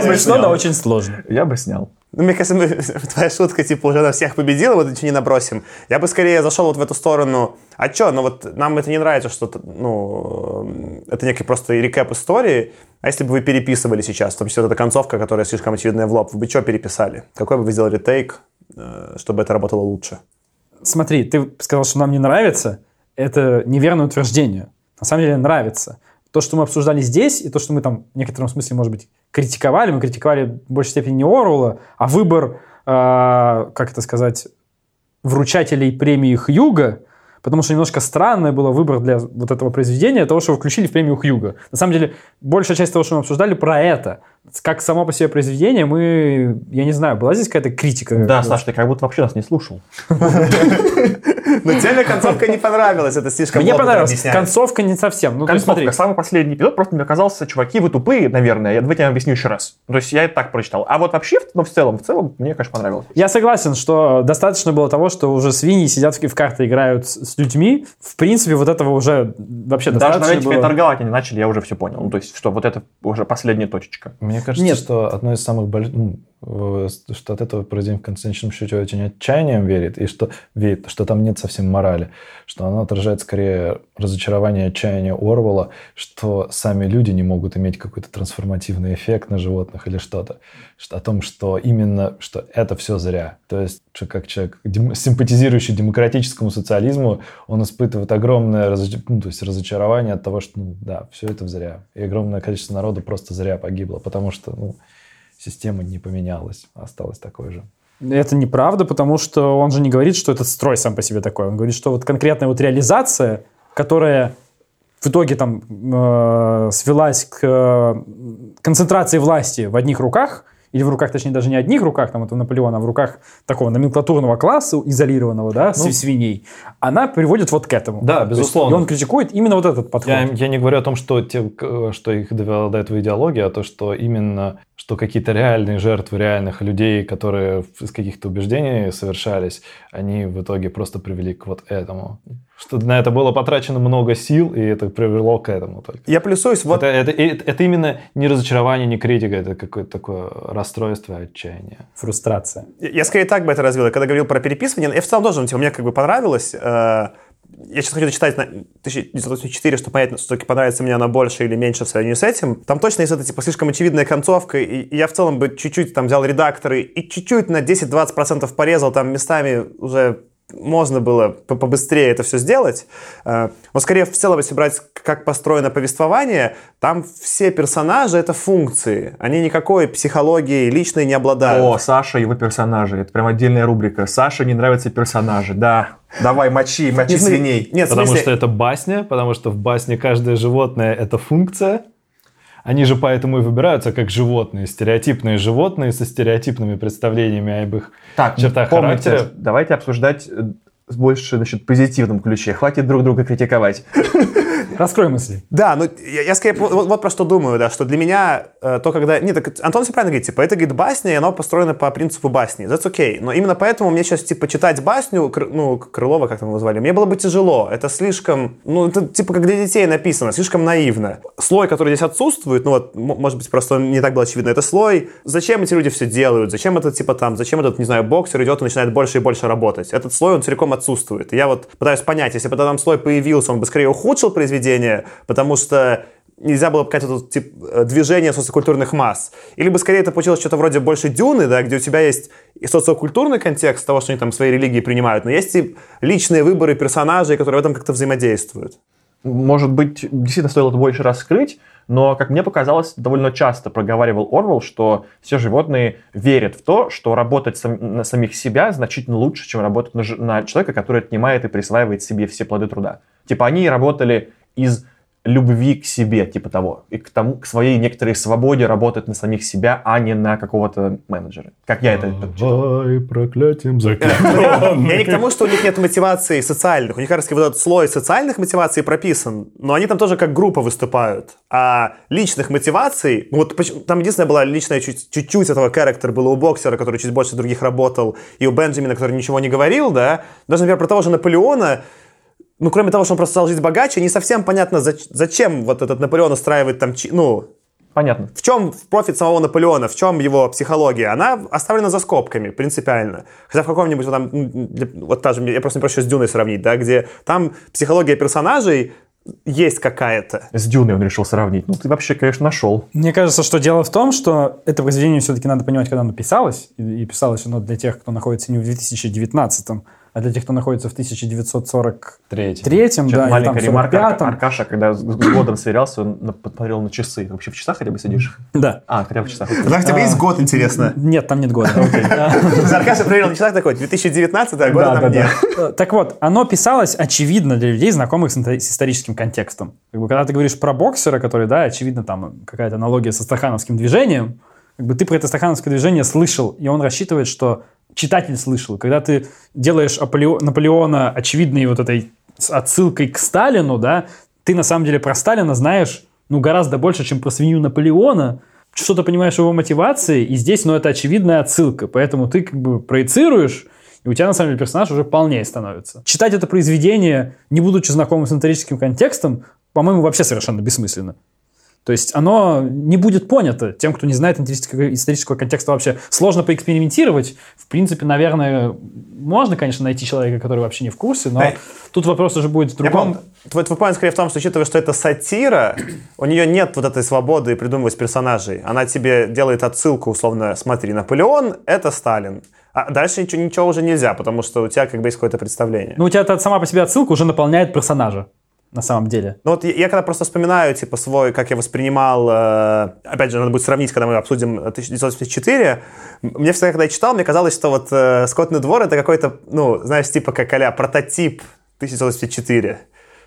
бы Смешно, но снял. очень сложно. Я бы снял. Ну, мне кажется, мы, твоя шутка, типа, уже на всех победила, вот ничего не набросим. Я бы скорее зашел вот в эту сторону. А чё, ну вот нам это не нравится, что, ну, это некий просто рекэп истории. А если бы вы переписывали сейчас, в том вот эта концовка, которая слишком очевидная в лоб, вы бы что переписали? Какой бы вы сделали тейк, э, чтобы это работало лучше? Смотри, ты сказал, что нам не нравится. Это неверное утверждение. На самом деле нравится. То, что мы обсуждали здесь, и то, что мы там в некотором смысле, может быть, критиковали, мы критиковали в большей степени не Оруэлла, а выбор, э, как это сказать, вручателей премии Хьюга, потому что немножко странный был выбор для вот этого произведения, того, что вы включили в премию Хьюга. На самом деле, большая часть того, что мы обсуждали, про это. Как само по себе произведение, мы, я не знаю, была здесь какая-то критика? Да, Саш, ты как будто вообще нас не слушал. Но тебе концовка не понравилась, это слишком Мне понравилась. объясняет. Концовка не совсем. Ну, Концовка, смотри, самый последний эпизод, просто мне казался, чуваки, вы тупые, наверное. Я, давайте я вам объясню еще раз. То есть я это так прочитал. А вот вообще, ну, в целом, в целом, мне, конечно, понравилось. я согласен, что достаточно было того, что уже свиньи сидят в в карты играют с, людьми. В принципе, вот этого уже вообще Даже достаточно этих было. торговать они начали, я уже все понял. Ну, то есть, что вот это уже последняя точечка. Мне кажется, Нет. что одно из самых больших, что от этого произведение в конечном счете очень отчаянием верит, и что верит, что там нет совсем морали, что оно отражает скорее разочарование отчаяние Орвала, что сами люди не могут иметь какой-то трансформативный эффект на животных или что-то. Что, о том, что именно, что это все зря. То есть, что как человек, дем- симпатизирующий демократическому социализму, он испытывает огромное разоч- ну, то есть разочарование от того, что, ну, да, все это зря. И огромное количество народу просто зря погибло, потому что, ну, система не поменялась, осталась такой же. Это неправда, потому что он же не говорит, что этот строй сам по себе такой. Он говорит, что вот конкретная вот реализация, которая в итоге там э, свелась к э, концентрации власти в одних руках, или в руках, точнее, даже не одних руках, там, это Наполеона, а в руках такого номенклатурного класса, изолированного, да, Ну, свиней, она приводит вот к этому. Да, есть, безусловно. и он критикует именно вот этот подход. Я, я не говорю о том, что, те, что их довела до этого идеология, а то, что именно что какие-то реальные жертвы реальных людей, которые из каких-то убеждений совершались, они в итоге просто привели к вот этому. Что на это было потрачено много сил, и это привело к этому только. Я плюсуюсь, вот Это, это, и- это именно не разочарование, не критика, это какое-то такое расстройство отчаяние. Фрустрация. Я я скорее так бы это развил. Я когда говорил про переписывание, я в целом тоже, ну, типа, мне как бы понравилось. э, Я сейчас хочу дочитать на 1984, чтобы понять, все-таки понравится мне она больше или меньше в сравнении с этим. Там точно есть эта, типа, слишком очевидная концовка, и я в целом бы чуть-чуть там взял редакторы и чуть-чуть на 10-20% порезал там местами уже можно было по- побыстрее это все сделать. Э, Но скорее в целом, если брать, как построено повествование, там все персонажи — это функции. Они никакой психологии личной не обладают. О, Саша и его персонажи. Это прям отдельная рубрика. Саше не нравятся персонажи. Да. Давай, мочи, мочи Нет, смотри, свиней. Нет, Потому смысле- что это басня, потому что в басне каждое животное это функция. Они же поэтому и выбираются как животные, стереотипные животные со стереотипными представлениями об их Так, чертах помните, характера. давайте обсуждать э, с больше значит, позитивном ключе. Хватит друг друга критиковать. Раскрой мысли. Да, ну я, я скорее вот, вот про что думаю, да, что для меня э, то, когда... Нет, так Антон все правильно говорит, типа, это, говорит, басня, и оно построено по принципу басни. That's okay. Но именно поэтому мне сейчас, типа, читать басню, Кр- ну, Крылова, как там его звали, мне было бы тяжело. Это слишком, ну, это, типа, как для детей написано, слишком наивно. Слой, который здесь отсутствует, ну, вот, может быть, просто не так было очевидно, это слой, зачем эти люди все делают, зачем это, типа, там, зачем этот, не знаю, боксер идет и начинает больше и больше работать. Этот слой, он целиком отсутствует. Я вот пытаюсь понять, если бы этот там слой появился, он бы скорее ухудшил произведение, потому что нельзя было показать это тип, э, движение социокультурных масс. Или бы скорее это получилось что-то вроде больше дюны, да, где у тебя есть и социокультурный контекст того, что они там свои религии принимают, но есть и личные выборы персонажей, которые в этом как-то взаимодействуют. Может быть, действительно стоило это больше раскрыть, но, как мне показалось, довольно часто проговаривал Орвел, что все животные верят в то, что работать сам, на самих себя значительно лучше, чем работать на, на человека, который отнимает и присваивает себе все плоды труда. Типа они работали из любви к себе, типа того, и к тому, к своей некоторой свободе работать на самих себя, а не на какого-то менеджера. Как я это Давай проклятием Я не к тому, что у них нет мотиваций социальных. У них как раз вот этот слой социальных мотиваций прописан, но они там тоже как группа выступают. А личных мотиваций, ну вот там единственная была личная чуть- чуть-чуть этого характера было у боксера, который чуть больше других работал, и у Бенджамина, который ничего не говорил, да. Даже, например, про того же Наполеона, ну, кроме того, что он просто стал жить богаче, не совсем понятно, зачем вот этот Наполеон устраивает там, ну, Понятно. В чем профит самого Наполеона, в чем его психология? Она оставлена за скобками, принципиально. Хотя в каком-нибудь вот там, вот та же, я просто не проще с Дюной сравнить, да, где там психология персонажей есть какая-то. С Дюной он решил сравнить. Ну, ты вообще, конечно, нашел. Мне кажется, что дело в том, что это произведение все-таки надо понимать, когда оно писалось. И писалось оно для тех, кто находится не в 2019 а для тех, кто находится в 1943 Третьем, да, маленькая там ремарка, Аркаша, когда с годом сверялся, он посмотрел на часы. Вообще в часах хотя бы сидишь? Да. А, хотя бы в часах. Да, у тебя есть год, интересно? Нет, там нет года. Аркаша проверил на часах такой, 2019, а года там нет. Э, так вот, оно писалось, очевидно, для людей, знакомых с историческим контекстом. Когда ты говоришь про боксера, который, да, очевидно, там какая-то аналогия со стахановским движением, как бы ты про это стахановское движение слышал, и он рассчитывает, что читатель слышал. Когда ты делаешь Наполеона очевидной вот этой отсылкой к Сталину, да, ты на самом деле про Сталина знаешь ну, гораздо больше, чем про свинью Наполеона, что-то понимаешь его мотивации, и здесь, ну, это очевидная отсылка, поэтому ты как бы проецируешь, и у тебя, на самом деле, персонаж уже полнее становится. Читать это произведение, не будучи знакомым с историческим контекстом, по-моему, вообще совершенно бессмысленно. То есть оно не будет понято тем, кто не знает исторического контекста вообще. Сложно поэкспериментировать. В принципе, наверное, можно, конечно, найти человека, который вообще не в курсе, но да. тут вопрос уже будет в другом. Твой, твой point скорее в том, что учитывая, что это сатира, у нее нет вот этой свободы придумывать персонажей. Она тебе делает отсылку, условно, смотри, Наполеон — это Сталин. А дальше ничего, ничего уже нельзя, потому что у тебя как бы есть какое-то представление. Ну, у тебя сама по себе отсылка уже наполняет персонажа на самом деле. Ну вот я, я когда просто вспоминаю, типа, свой, как я воспринимал, э, опять же, надо будет сравнить, когда мы обсудим 1984, мне всегда, когда я читал, мне казалось, что вот э, «Скотный двор» — это какой-то, ну, знаешь, типа как а прототип 1984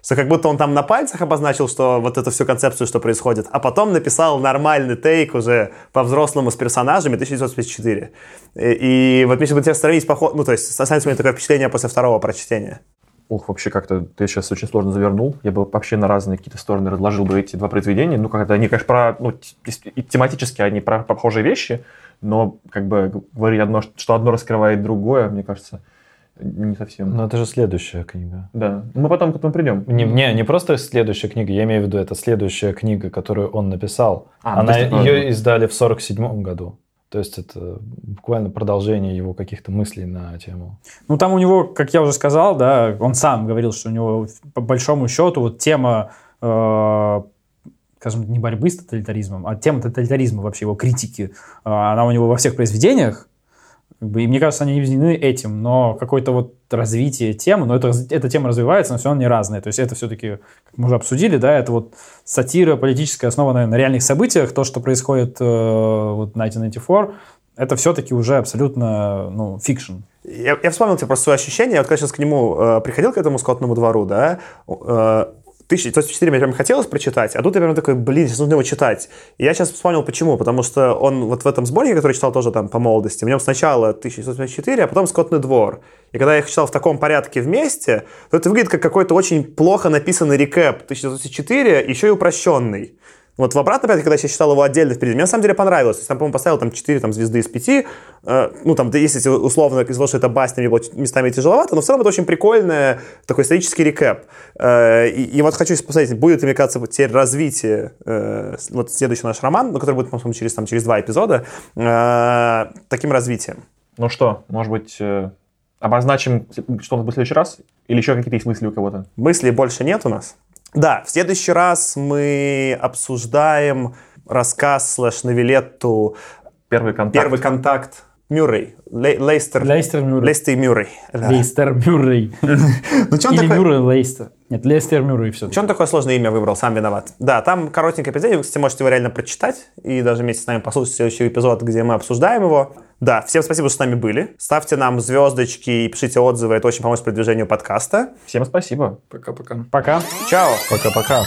что как будто он там на пальцах обозначил, что вот эту всю концепцию, что происходит, а потом написал нормальный тейк уже по-взрослому с персонажами 1954. И, и вот мне сейчас будет сравнить поход, ну то есть останется у меня такое впечатление после второго прочтения. Ох, вообще как-то ты сейчас очень сложно завернул. Я бы вообще на разные какие-то стороны разложил бы эти два произведения. Ну, как-то они, конечно, про, ну, тематически они про похожие вещи, но как бы говорить одно, что одно раскрывает другое, мне кажется, не совсем. Но это же следующая книга. Да. Мы потом к этому придем. Не, не, не просто следующая книга, я имею в виду, это следующая книга, которую он написал. А, Она, ее издали в 47 году. То есть это буквально продолжение его каких-то мыслей на тему. Ну, там у него, как я уже сказал, да, он сам говорил, что у него по большому счету вот тема, э, скажем, не борьбы с тоталитаризмом, а тема тоталитаризма вообще, его критики, э, она у него во всех произведениях, как бы, и мне кажется, они не объединены этим, но какое-то вот развитие темы, но это, эта тема развивается, но все равно не разная. То есть это все-таки, как мы уже обсудили, да, это вот сатира политическая, основанная на реальных событиях, то, что происходит э, вот 1984, это все-таки уже абсолютно, ну, fiction. Я, я вспомнил тебе просто свое ощущение, я вот когда сейчас к нему э, приходил, к этому скотному двору, да, э, 1984 мне прям хотелось прочитать, а тут я прям такой, блин, сейчас нужно его читать. И я сейчас вспомнил, почему. Потому что он вот в этом сборнике, который читал тоже там по молодости, в нем сначала 1984, а потом «Скотный двор». И когда я их читал в таком порядке вместе, то это выглядит как какой-то очень плохо написанный рекэп 1904, еще и упрощенный. Вот в обратном порядке, когда я читал его отдельно впереди, мне на самом деле понравилось. То есть там, по-моему, поставил там 4 там, звезды из 5. Э, ну, там, если условно из того, что это басня, мне было местами тяжеловато, но в целом это очень прикольный такой исторический рекэп. Э, и, и вот хочу посмотреть, будет мне кажется, теперь развитие, э, вот следующий наш роман, ну, который будет, по-моему, через, там, через два эпизода, э, таким развитием. Ну что, может быть, э, обозначим, что у нас будет в следующий раз? Или еще какие-то есть мысли у кого-то? Мыслей больше нет у нас. Да, в следующий раз мы обсуждаем рассказ слэш новелетту Первый контакт. Первый контакт Мюррей. Лей- Лейстер. Лейстер Мюррей. Лейстер Мюррей. Да. Лейстер Мюррей. Ну, Или такой... Мюррей Лейстер. Нет, Лейстер Мюррей все. Че он такое сложное имя выбрал, сам виноват. Да, там коротенькое эпизод, вы, кстати, можете его реально прочитать и даже вместе с нами послушать следующий эпизод, где мы обсуждаем его. Да, всем спасибо, что с нами были. Ставьте нам звездочки и пишите отзывы, это очень поможет продвижению подкаста. Всем спасибо. Пока-пока. Пока. Чао! Пока-пока.